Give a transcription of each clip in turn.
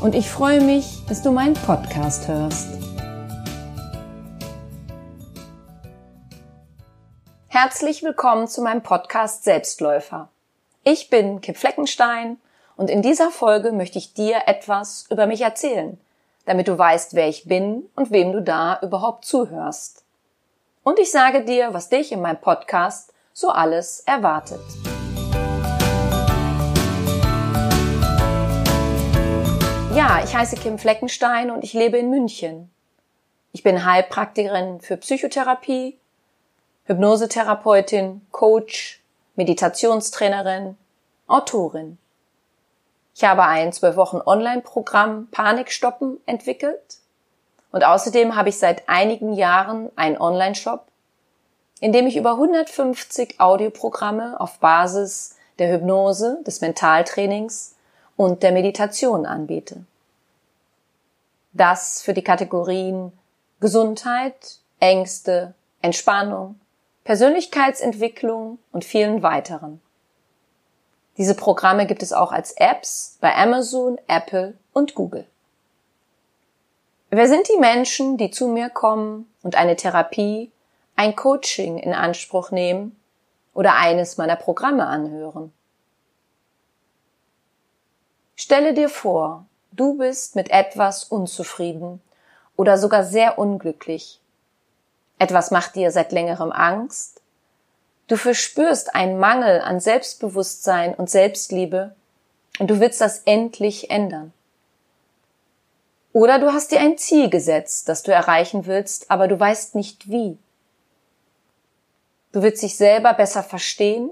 und ich freue mich, dass du meinen Podcast hörst. Herzlich willkommen zu meinem Podcast Selbstläufer. Ich bin Kim Fleckenstein und in dieser Folge möchte ich dir etwas über mich erzählen, damit du weißt, wer ich bin und wem du da überhaupt zuhörst. Und ich sage dir, was dich in meinem Podcast so alles erwartet. Ja, ich heiße Kim Fleckenstein und ich lebe in München. Ich bin Heilpraktikerin für Psychotherapie, Hypnosetherapeutin, Coach, Meditationstrainerin, Autorin. Ich habe ein zwölf Wochen Online-Programm Panikstoppen entwickelt und außerdem habe ich seit einigen Jahren einen Online-Shop, in dem ich über 150 Audioprogramme auf Basis der Hypnose, des Mentaltrainings und der Meditation anbiete. Das für die Kategorien Gesundheit, Ängste, Entspannung, Persönlichkeitsentwicklung und vielen weiteren. Diese Programme gibt es auch als Apps bei Amazon, Apple und Google. Wer sind die Menschen, die zu mir kommen und eine Therapie, ein Coaching in Anspruch nehmen oder eines meiner Programme anhören? Stelle dir vor, du bist mit etwas unzufrieden oder sogar sehr unglücklich. Etwas macht dir seit längerem Angst. Du verspürst einen Mangel an Selbstbewusstsein und Selbstliebe und du willst das endlich ändern. Oder du hast dir ein Ziel gesetzt, das du erreichen willst, aber du weißt nicht wie. Du willst dich selber besser verstehen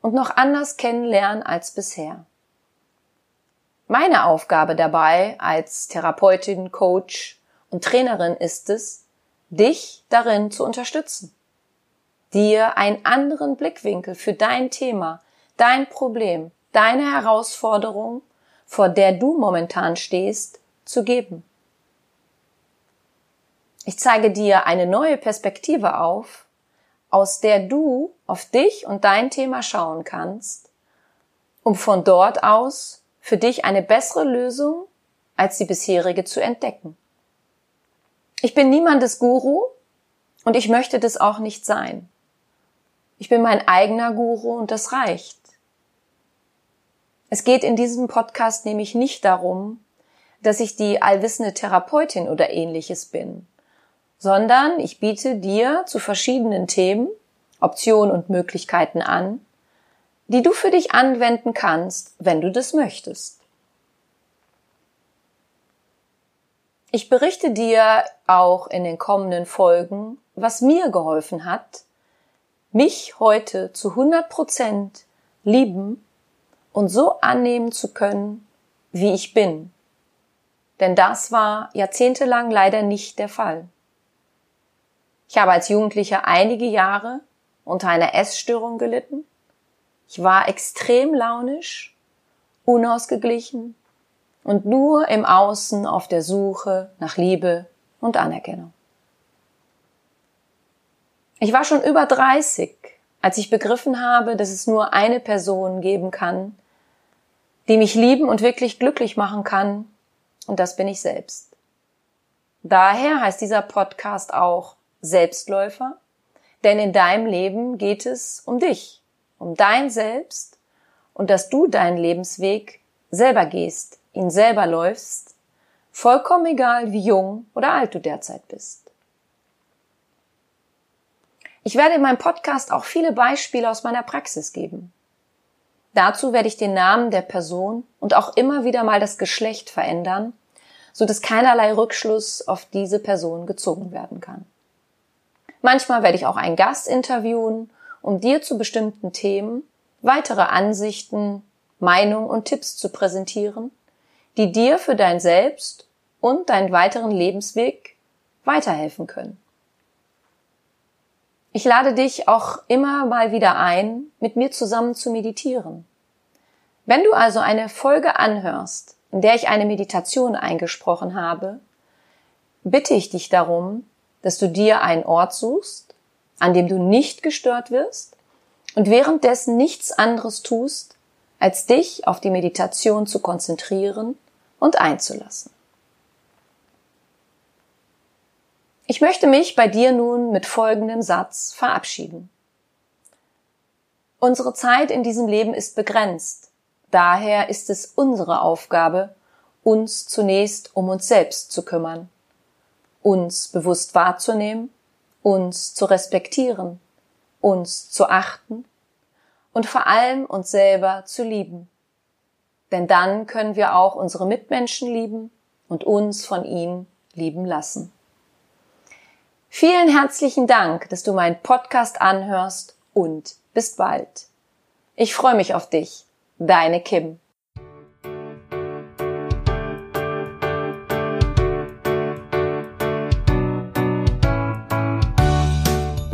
und noch anders kennenlernen als bisher. Meine Aufgabe dabei als Therapeutin, Coach und Trainerin ist es, dich darin zu unterstützen, dir einen anderen Blickwinkel für dein Thema, dein Problem, deine Herausforderung, vor der du momentan stehst, zu geben. Ich zeige dir eine neue Perspektive auf, aus der du auf dich und dein Thema schauen kannst, um von dort aus für dich eine bessere Lösung als die bisherige zu entdecken. Ich bin niemandes Guru und ich möchte das auch nicht sein. Ich bin mein eigener Guru und das reicht. Es geht in diesem Podcast nämlich nicht darum, dass ich die allwissende Therapeutin oder ähnliches bin, sondern ich biete dir zu verschiedenen Themen Optionen und Möglichkeiten an, die du für dich anwenden kannst, wenn du das möchtest. Ich berichte dir auch in den kommenden Folgen, was mir geholfen hat, mich heute zu 100 Prozent lieben und so annehmen zu können, wie ich bin. Denn das war jahrzehntelang leider nicht der Fall. Ich habe als Jugendlicher einige Jahre unter einer Essstörung gelitten ich war extrem launisch, unausgeglichen und nur im Außen auf der Suche nach Liebe und Anerkennung. Ich war schon über 30, als ich begriffen habe, dass es nur eine Person geben kann, die mich lieben und wirklich glücklich machen kann, und das bin ich selbst. Daher heißt dieser Podcast auch Selbstläufer, denn in deinem Leben geht es um dich um dein Selbst und dass du deinen Lebensweg selber gehst, ihn selber läufst, vollkommen egal, wie jung oder alt du derzeit bist. Ich werde in meinem Podcast auch viele Beispiele aus meiner Praxis geben. Dazu werde ich den Namen der Person und auch immer wieder mal das Geschlecht verändern, so dass keinerlei Rückschluss auf diese Person gezogen werden kann. Manchmal werde ich auch einen Gast interviewen um dir zu bestimmten Themen weitere Ansichten, Meinungen und Tipps zu präsentieren, die dir für dein Selbst und deinen weiteren Lebensweg weiterhelfen können. Ich lade dich auch immer mal wieder ein, mit mir zusammen zu meditieren. Wenn du also eine Folge anhörst, in der ich eine Meditation eingesprochen habe, bitte ich dich darum, dass du dir einen Ort suchst, an dem du nicht gestört wirst und währenddessen nichts anderes tust, als dich auf die Meditation zu konzentrieren und einzulassen. Ich möchte mich bei dir nun mit folgendem Satz verabschieden. Unsere Zeit in diesem Leben ist begrenzt. Daher ist es unsere Aufgabe, uns zunächst um uns selbst zu kümmern, uns bewusst wahrzunehmen, uns zu respektieren, uns zu achten und vor allem uns selber zu lieben. Denn dann können wir auch unsere Mitmenschen lieben und uns von ihnen lieben lassen. Vielen herzlichen Dank, dass du meinen Podcast anhörst und bis bald. Ich freue mich auf dich. Deine Kim.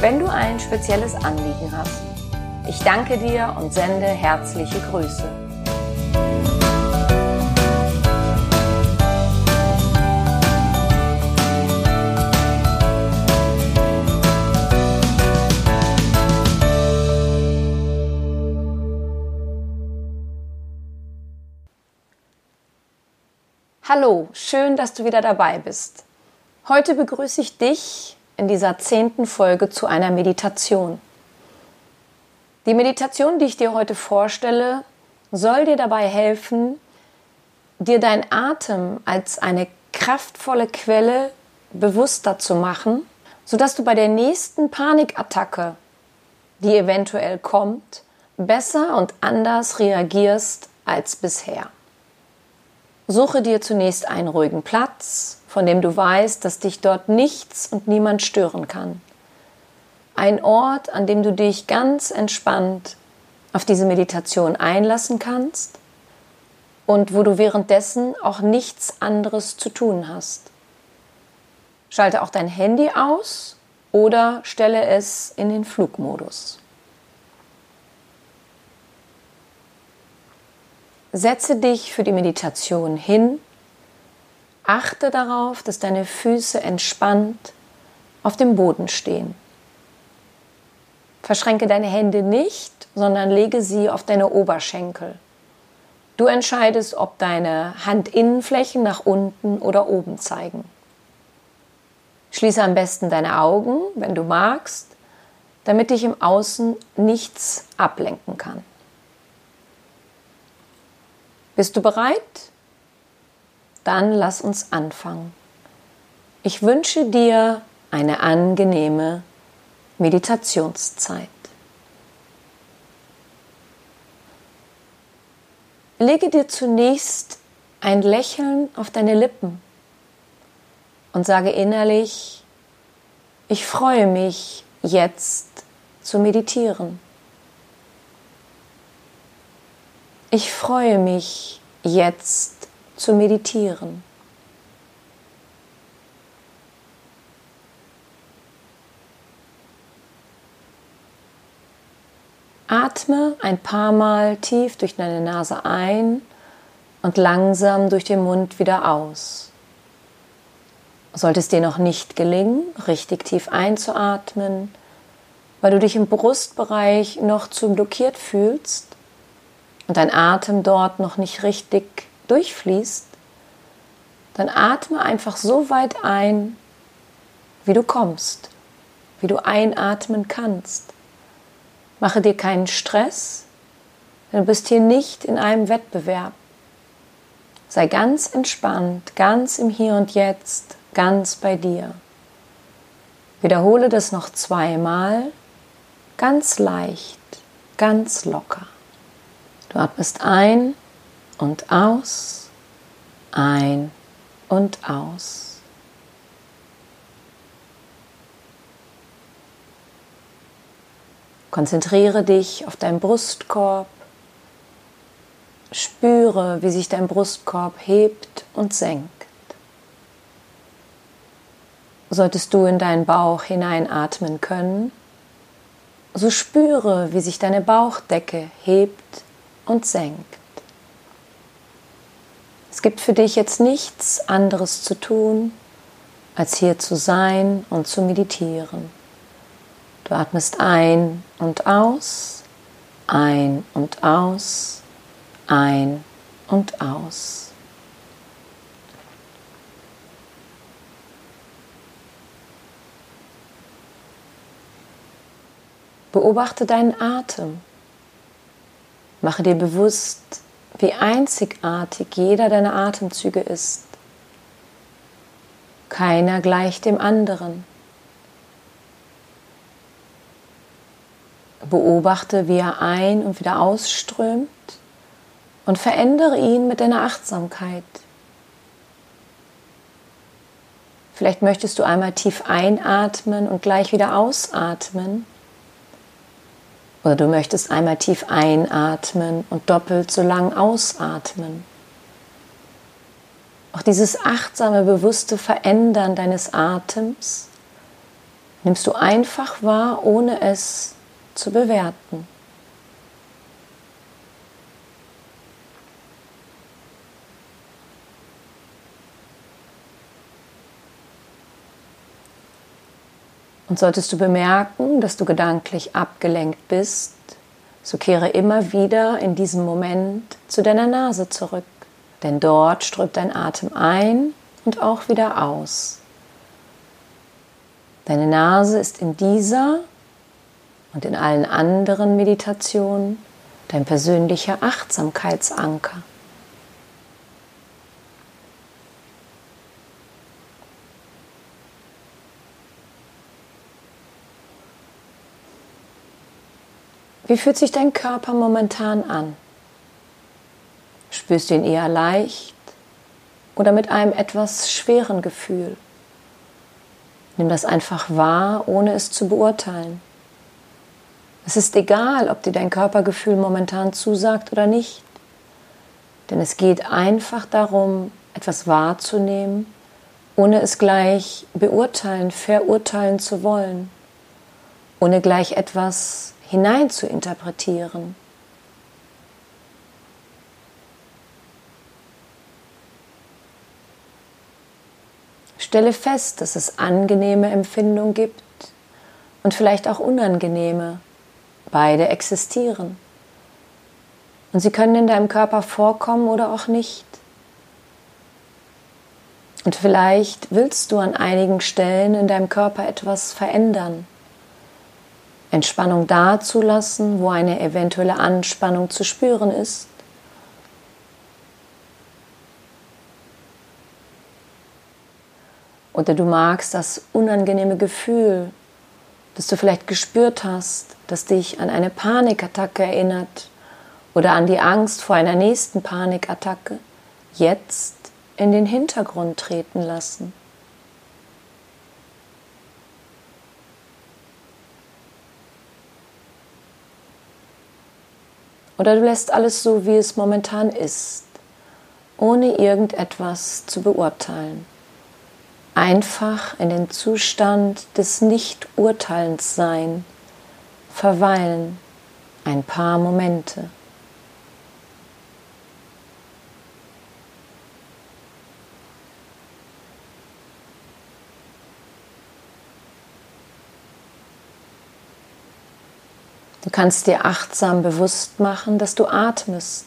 wenn du ein spezielles Anliegen hast. Ich danke dir und sende herzliche Grüße. Hallo, schön, dass du wieder dabei bist. Heute begrüße ich dich in dieser zehnten Folge zu einer Meditation. Die Meditation, die ich dir heute vorstelle, soll dir dabei helfen, dir dein Atem als eine kraftvolle Quelle bewusster zu machen, sodass du bei der nächsten Panikattacke, die eventuell kommt, besser und anders reagierst als bisher. Suche dir zunächst einen ruhigen Platz, von dem du weißt, dass dich dort nichts und niemand stören kann. Ein Ort, an dem du dich ganz entspannt auf diese Meditation einlassen kannst und wo du währenddessen auch nichts anderes zu tun hast. Schalte auch dein Handy aus oder stelle es in den Flugmodus. Setze dich für die Meditation hin. Achte darauf, dass deine Füße entspannt auf dem Boden stehen. Verschränke deine Hände nicht, sondern lege sie auf deine Oberschenkel. Du entscheidest, ob deine Handinnenflächen nach unten oder oben zeigen. Schließe am besten deine Augen, wenn du magst, damit dich im Außen nichts ablenken kann. Bist du bereit? Dann lass uns anfangen. Ich wünsche dir eine angenehme Meditationszeit. Lege dir zunächst ein Lächeln auf deine Lippen und sage innerlich, ich freue mich jetzt zu meditieren. Ich freue mich jetzt zu meditieren. Atme ein paar Mal tief durch deine Nase ein und langsam durch den Mund wieder aus. Sollte es dir noch nicht gelingen, richtig tief einzuatmen, weil du dich im Brustbereich noch zu blockiert fühlst, und dein Atem dort noch nicht richtig durchfließt, dann atme einfach so weit ein, wie du kommst, wie du einatmen kannst. Mache dir keinen Stress, denn du bist hier nicht in einem Wettbewerb. Sei ganz entspannt, ganz im Hier und Jetzt ganz bei dir. Wiederhole das noch zweimal, ganz leicht, ganz locker. Du atmest ein und aus, ein und aus. Konzentriere dich auf deinen Brustkorb. Spüre, wie sich dein Brustkorb hebt und senkt. Solltest du in deinen Bauch hineinatmen können, so spüre, wie sich deine Bauchdecke hebt und senkt. Es gibt für dich jetzt nichts anderes zu tun, als hier zu sein und zu meditieren. Du atmest ein und aus, ein und aus, ein und aus. Beobachte deinen Atem. Mache dir bewusst, wie einzigartig jeder deiner Atemzüge ist. Keiner gleicht dem anderen. Beobachte, wie er ein- und wieder ausströmt und verändere ihn mit deiner Achtsamkeit. Vielleicht möchtest du einmal tief einatmen und gleich wieder ausatmen. Oder du möchtest einmal tief einatmen und doppelt so lang ausatmen. Auch dieses achtsame, bewusste Verändern deines Atems nimmst du einfach wahr, ohne es zu bewerten. Und solltest du bemerken, dass du gedanklich abgelenkt bist, so kehre immer wieder in diesem Moment zu deiner Nase zurück, denn dort strömt dein Atem ein und auch wieder aus. Deine Nase ist in dieser und in allen anderen Meditationen dein persönlicher Achtsamkeitsanker. Wie fühlt sich dein Körper momentan an? Spürst du ihn eher leicht oder mit einem etwas schweren Gefühl? Nimm das einfach wahr, ohne es zu beurteilen. Es ist egal, ob dir dein Körpergefühl momentan zusagt oder nicht. Denn es geht einfach darum, etwas wahrzunehmen, ohne es gleich beurteilen, verurteilen zu wollen, ohne gleich etwas hinein zu interpretieren. Stelle fest, dass es angenehme Empfindungen gibt und vielleicht auch unangenehme, Beide existieren. Und sie können in deinem Körper vorkommen oder auch nicht. Und vielleicht willst du an einigen Stellen in deinem Körper etwas verändern. Entspannung dazulassen, wo eine eventuelle Anspannung zu spüren ist. Oder du magst das unangenehme Gefühl, das du vielleicht gespürt hast, das dich an eine Panikattacke erinnert oder an die Angst vor einer nächsten Panikattacke, jetzt in den Hintergrund treten lassen. Oder du lässt alles so, wie es momentan ist, ohne irgendetwas zu beurteilen einfach in den Zustand des Nicht-Urteilens sein, verweilen ein paar Momente. Du kannst dir achtsam bewusst machen, dass du atmest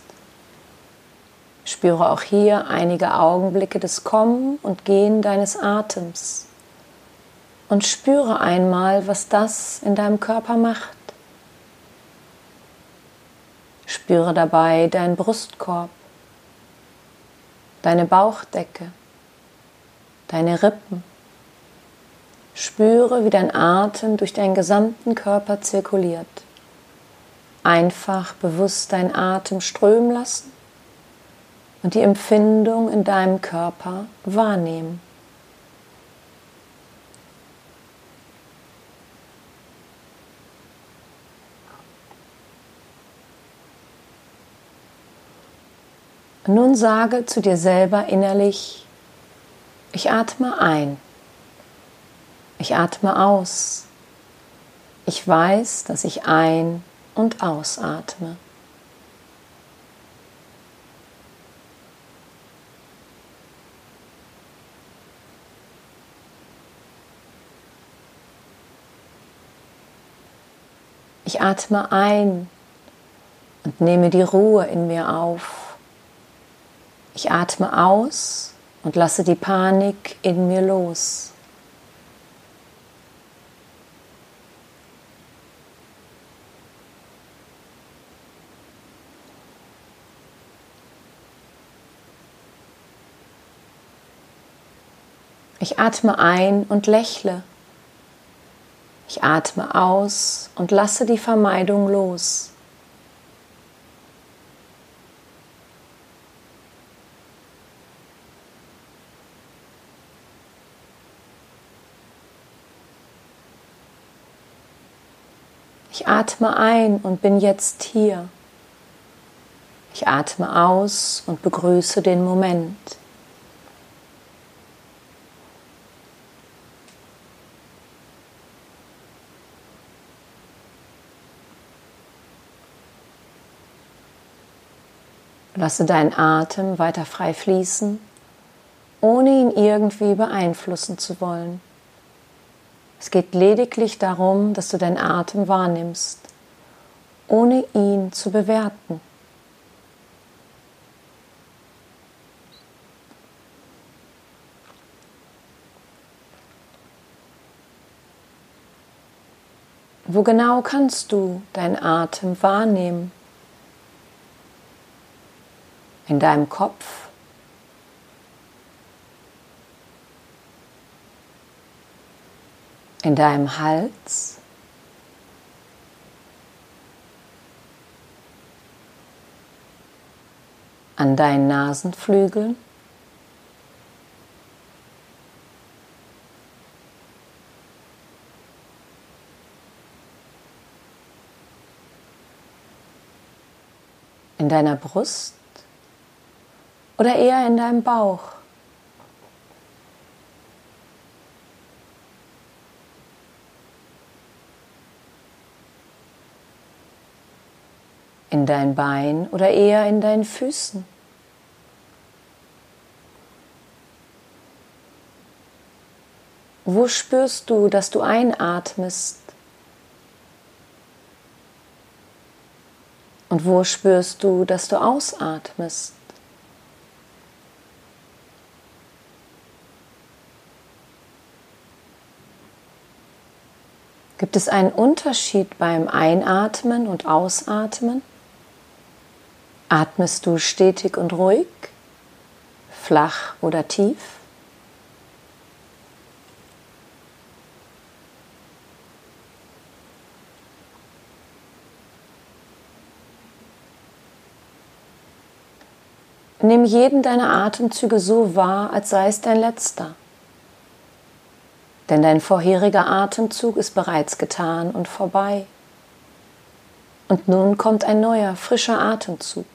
Spüre auch hier einige Augenblicke des Kommen und Gehen deines Atems und spüre einmal, was das in deinem Körper macht. Spüre dabei deinen Brustkorb, deine Bauchdecke, deine Rippen. Spüre, wie dein Atem durch deinen gesamten Körper zirkuliert. Einfach bewusst deinen Atem strömen lassen und die Empfindung in deinem Körper wahrnehmen. Nun sage zu dir selber innerlich, ich atme ein, ich atme aus, ich weiß, dass ich ein- und ausatme. Ich atme ein und nehme die Ruhe in mir auf. Ich atme aus und lasse die Panik in mir los. Ich atme ein und lächle. Ich atme aus und lasse die Vermeidung los. Ich atme ein und bin jetzt hier. Ich atme aus und begrüße den Moment. Lasse deinen Atem weiter frei fließen, ohne ihn irgendwie beeinflussen zu wollen. Es geht lediglich darum, dass du deinen Atem wahrnimmst, ohne ihn zu bewerten. Wo genau kannst du deinen Atem wahrnehmen? In deinem Kopf? in deinem Hals. An deinen Nasenflügeln. In deiner Brust oder eher in deinem Bauch. in dein Bein oder eher in deinen Füßen. Wo spürst du, dass du einatmest? Und wo spürst du, dass du ausatmest? Gibt es einen Unterschied beim Einatmen und Ausatmen? Atmest du stetig und ruhig, flach oder tief? Nimm jeden deiner Atemzüge so wahr, als sei es dein letzter. Denn dein vorheriger Atemzug ist bereits getan und vorbei. Und nun kommt ein neuer, frischer Atemzug.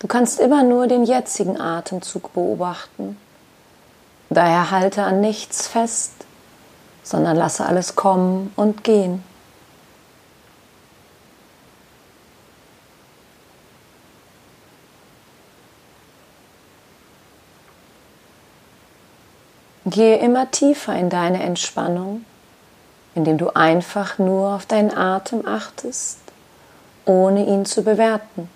Du kannst immer nur den jetzigen Atemzug beobachten. Daher halte an nichts fest, sondern lasse alles kommen und gehen. Gehe immer tiefer in deine Entspannung indem du einfach nur auf deinen Atem achtest, ohne ihn zu bewerten.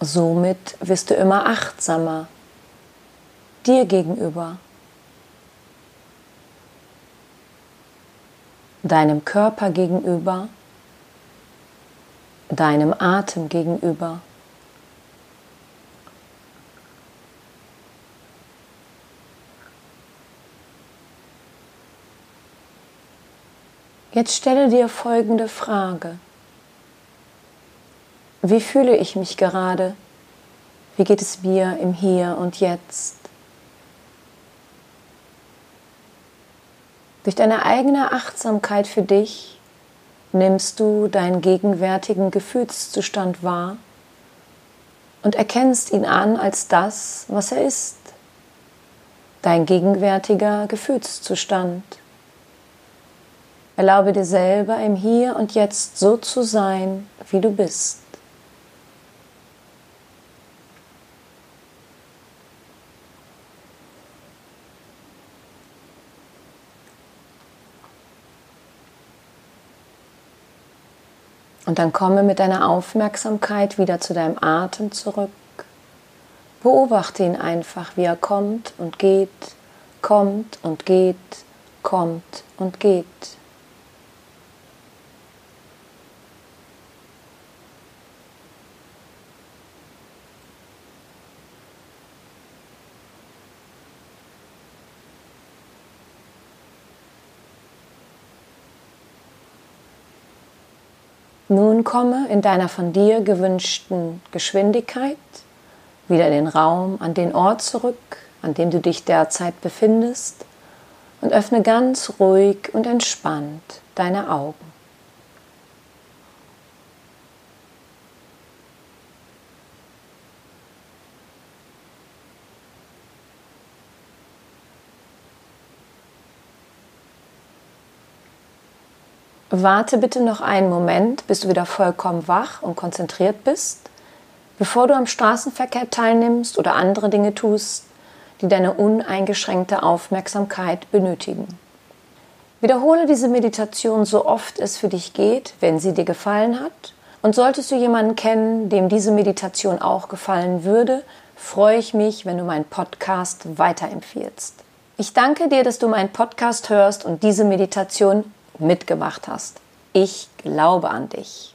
Somit wirst du immer achtsamer dir gegenüber, deinem Körper gegenüber, deinem Atem gegenüber. Jetzt stelle dir folgende Frage. Wie fühle ich mich gerade? Wie geht es mir im Hier und Jetzt? Durch deine eigene Achtsamkeit für dich nimmst du deinen gegenwärtigen Gefühlszustand wahr und erkennst ihn an als das, was er ist, dein gegenwärtiger Gefühlszustand. Erlaube dir selber im Hier und Jetzt so zu sein, wie du bist. Und dann komme mit deiner Aufmerksamkeit wieder zu deinem Atem zurück. Beobachte ihn einfach, wie er kommt und geht, kommt und geht, kommt und geht. Nun komme in deiner von dir gewünschten Geschwindigkeit wieder in den Raum, an den Ort zurück, an dem du dich derzeit befindest und öffne ganz ruhig und entspannt deine Augen. Warte bitte noch einen Moment, bis du wieder vollkommen wach und konzentriert bist, bevor du am Straßenverkehr teilnimmst oder andere Dinge tust, die deine uneingeschränkte Aufmerksamkeit benötigen. Wiederhole diese Meditation so oft es für dich geht, wenn sie dir gefallen hat. Und solltest du jemanden kennen, dem diese Meditation auch gefallen würde, freue ich mich, wenn du meinen Podcast weiterempfiehlst. Ich danke dir, dass du meinen Podcast hörst und diese Meditation mitgemacht hast. Ich glaube an dich.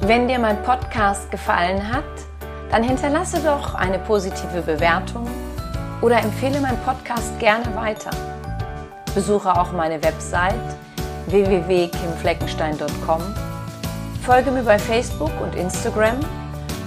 Wenn dir mein Podcast gefallen hat, dann hinterlasse doch eine positive Bewertung oder empfehle meinen Podcast gerne weiter. Besuche auch meine Website www.kimfleckenstein.com. Folge mir bei Facebook und Instagram